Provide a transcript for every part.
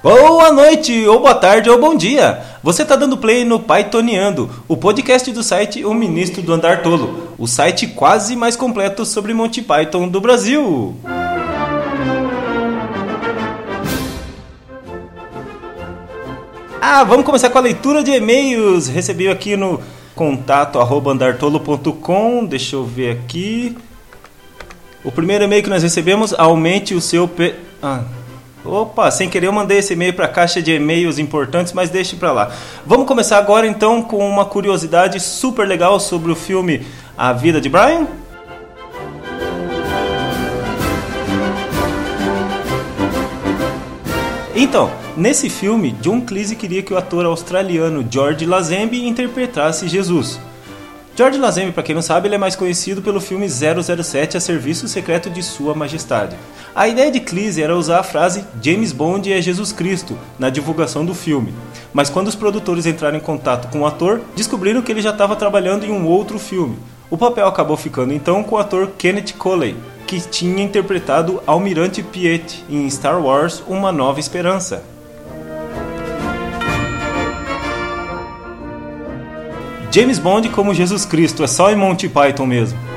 Boa noite, ou boa tarde, ou bom dia! Você está dando play no Pythoniando, o podcast do site O Ministro do Andar Tolo, o site quase mais completo sobre Monty Python do Brasil. Ah, vamos começar com a leitura de e-mails. Recebi aqui no contato andartolo.com. Deixa eu ver aqui. O primeiro e-mail que nós recebemos, aumente o seu... Pe... Ah, Opa, sem querer eu mandei esse e-mail para a caixa de e-mails importantes, mas deixe para lá. Vamos começar agora então com uma curiosidade super legal sobre o filme A Vida de Brian. Então, nesse filme, John Cleese queria que o ator australiano George Lazenby interpretasse Jesus. George Lazenby, para quem não sabe, ele é mais conhecido pelo filme 007 A Serviço Secreto de Sua Majestade. A ideia de Cleese era usar a frase James Bond é Jesus Cristo na divulgação do filme, mas quando os produtores entraram em contato com o ator, descobriram que ele já estava trabalhando em um outro filme. O papel acabou ficando então com o ator Kenneth Coley, que tinha interpretado Almirante Piet em Star Wars Uma Nova Esperança. James Bond como Jesus Cristo, é só em Monty Python mesmo.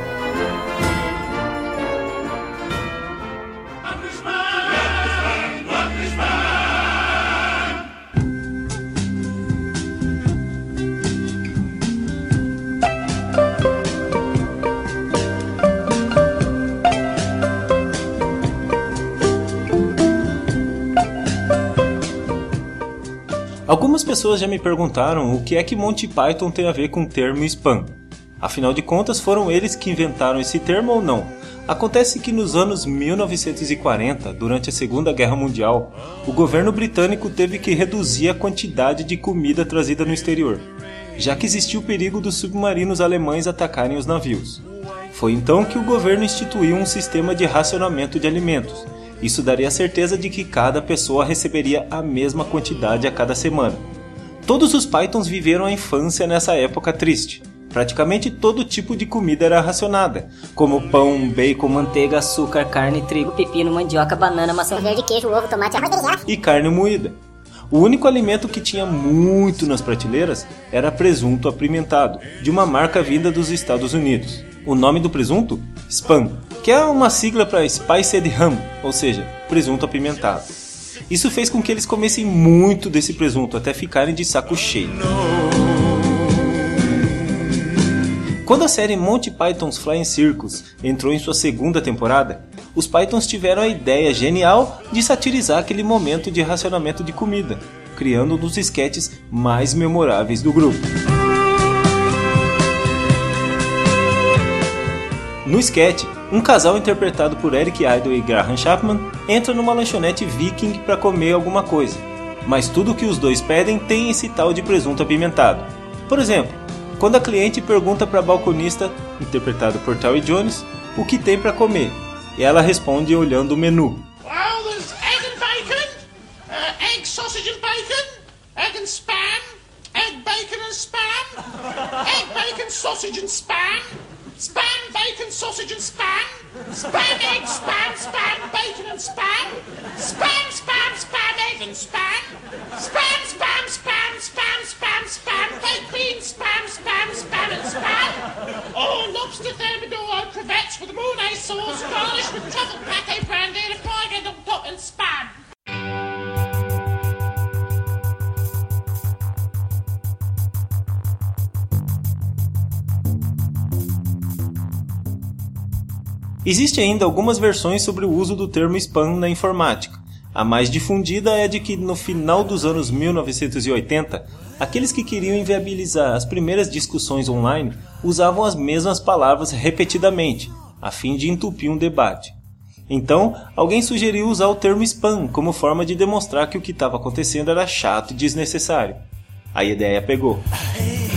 Algumas pessoas já me perguntaram o que é que Monty Python tem a ver com o termo spam. Afinal de contas, foram eles que inventaram esse termo ou não? Acontece que nos anos 1940, durante a Segunda Guerra Mundial, o governo britânico teve que reduzir a quantidade de comida trazida no exterior, já que existia o perigo dos submarinos alemães atacarem os navios. Foi então que o governo instituiu um sistema de racionamento de alimentos, isso daria a certeza de que cada pessoa receberia a mesma quantidade a cada semana. Todos os Pythons viveram a infância nessa época triste. Praticamente todo tipo de comida era racionada, como pão, bacon, manteiga, açúcar, carne, trigo, pepino, mandioca, banana, maçã verde, queijo, ovo, tomate, arroz e carne moída. O único alimento que tinha muito nas prateleiras era presunto apimentado, de uma marca vinda dos Estados Unidos. O nome do presunto? Spam, que é uma sigla para Spiced Ham, ou seja, presunto apimentado. Isso fez com que eles comessem muito desse presunto até ficarem de saco cheio. Quando a série Monty Python's Flying Circus entrou em sua segunda temporada, os Pythons tiveram a ideia genial de satirizar aquele momento de racionamento de comida, criando um dos esquetes mais memoráveis do grupo. No sketch, um casal interpretado por Eric Idle e Graham Chapman entra numa lanchonete viking para comer alguma coisa, mas tudo que os dois pedem tem esse tal de presunto apimentado. Por exemplo, quando a cliente pergunta para a balconista, interpretado por Terry Jones, o que tem para comer, e ela responde olhando o menu. Well, egg and bacon, uh, egg, sausage and bacon, egg and spam, egg, bacon and spam, egg, bacon, sausage and spam. Spam, bacon, sausage and spam. Spam, egg, spam, spam, bacon and spam. Spam, spam, spam, egg and spam. Spam, Existem ainda algumas versões sobre o uso do termo spam na informática. A mais difundida é de que no final dos anos 1980, aqueles que queriam inviabilizar as primeiras discussões online usavam as mesmas palavras repetidamente, a fim de entupir um debate. Então, alguém sugeriu usar o termo spam como forma de demonstrar que o que estava acontecendo era chato e desnecessário. A ideia pegou.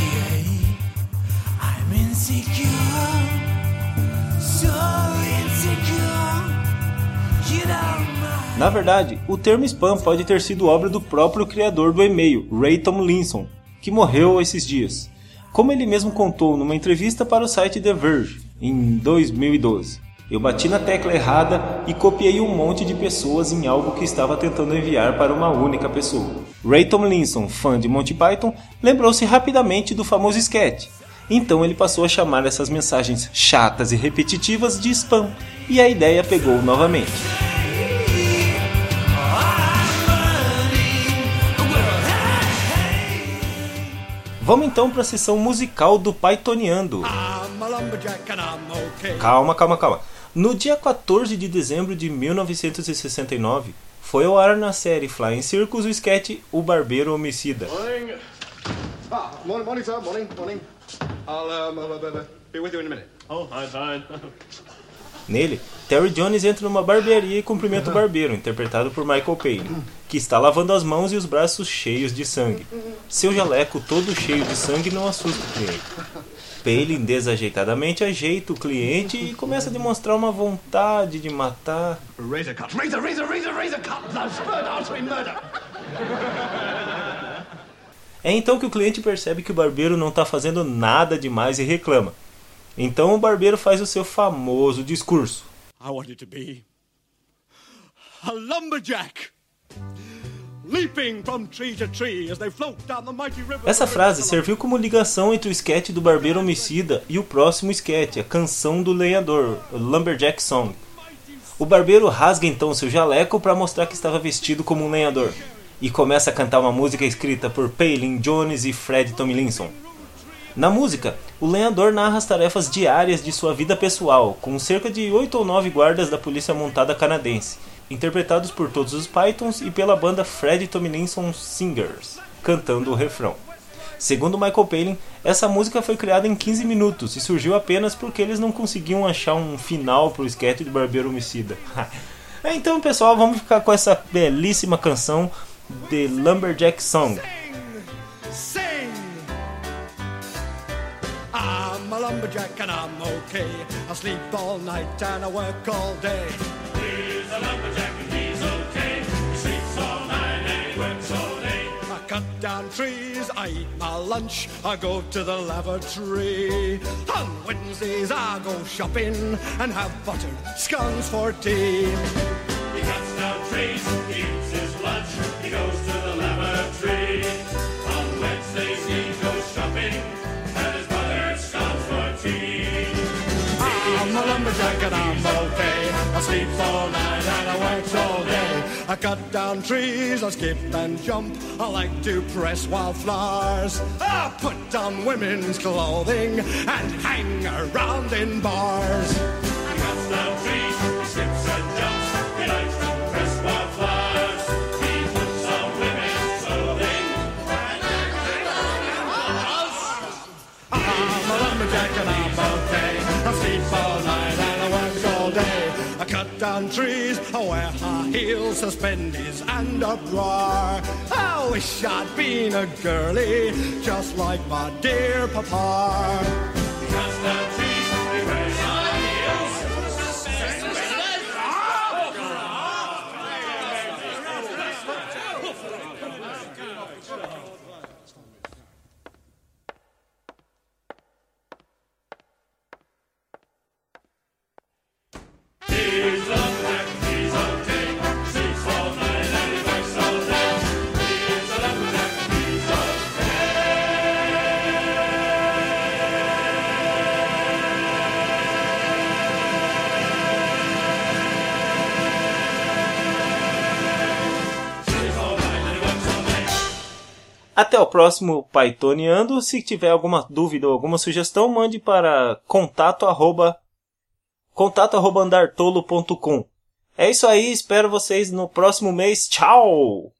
Na verdade, o termo spam pode ter sido obra do próprio criador do e-mail, Ray Tomlinson, que morreu esses dias. Como ele mesmo contou numa entrevista para o site The Verge, em 2012. Eu bati na tecla errada e copiei um monte de pessoas em algo que estava tentando enviar para uma única pessoa. Ray Tomlinson, fã de Monty Python, lembrou-se rapidamente do famoso sketch. Então ele passou a chamar essas mensagens chatas e repetitivas de spam, e a ideia pegou novamente. Vamos então para a sessão musical do Pythoniando. Calma, calma, calma. No dia 14 de dezembro de 1969, foi ao ar na série Flying Circus o sketch O Barbeiro Homicida. Morning. Ah, morning, morning, sir. Morning, morning. I'll um, be with you in a minute. Oh, hi, fine. Nele, Terry Jones entra numa barbearia e cumprimenta o barbeiro, interpretado por Michael Palin, que está lavando as mãos e os braços cheios de sangue. Seu jaleco todo cheio de sangue não assusta o cliente. Palin desajeitadamente ajeita o cliente e começa a demonstrar uma vontade de matar. Razor cut. Razor, razor, razor, razor cut. Artery murder. É então que o cliente percebe que o barbeiro não está fazendo nada demais e reclama. Então o barbeiro faz o seu famoso discurso. I wanted to be a lumberjack, Essa frase serviu como ligação entre o esquete do barbeiro homicida e o próximo esquete, a canção do lenhador, Lumberjack Song. O barbeiro rasga então seu jaleco para mostrar que estava vestido como um lenhador e começa a cantar uma música escrita por Palin Jones e Fred Tomlinson. Na música, o lenhador narra as tarefas diárias de sua vida pessoal, com cerca de 8 ou 9 guardas da polícia montada canadense, interpretados por todos os Pythons e pela banda Fred Tomlinson Singers, cantando o refrão. Segundo Michael Palin, essa música foi criada em 15 minutos e surgiu apenas porque eles não conseguiam achar um final para o sketch de Barbeiro Homicida. então, pessoal, vamos ficar com essa belíssima canção The Lumberjack Song. I'm a lumberjack and I'm okay. I sleep all night and I work all day. Cut down trees, I eat my lunch, I go to the lavatory. On Wednesdays I go shopping and have buttered scones for tea. He cuts down trees, I cut down trees, I skip and jump. I like to press wildflowers. I put on women's clothing and hang around in bars. He cuts down trees, he skips and jumps, he likes to press wildflowers. He puts on women's clothing. And hangs around in bars. I'm a lumberjack and I'm okay. I sleep all night down on trees, where high heels suspend his and uproar. I wish I'd been a girlie, just like my dear papa. Até o próximo Pythoniando. Se tiver alguma dúvida ou alguma sugestão, mande para contato contato arroba andartolo.com. É isso aí, espero vocês no próximo mês. Tchau!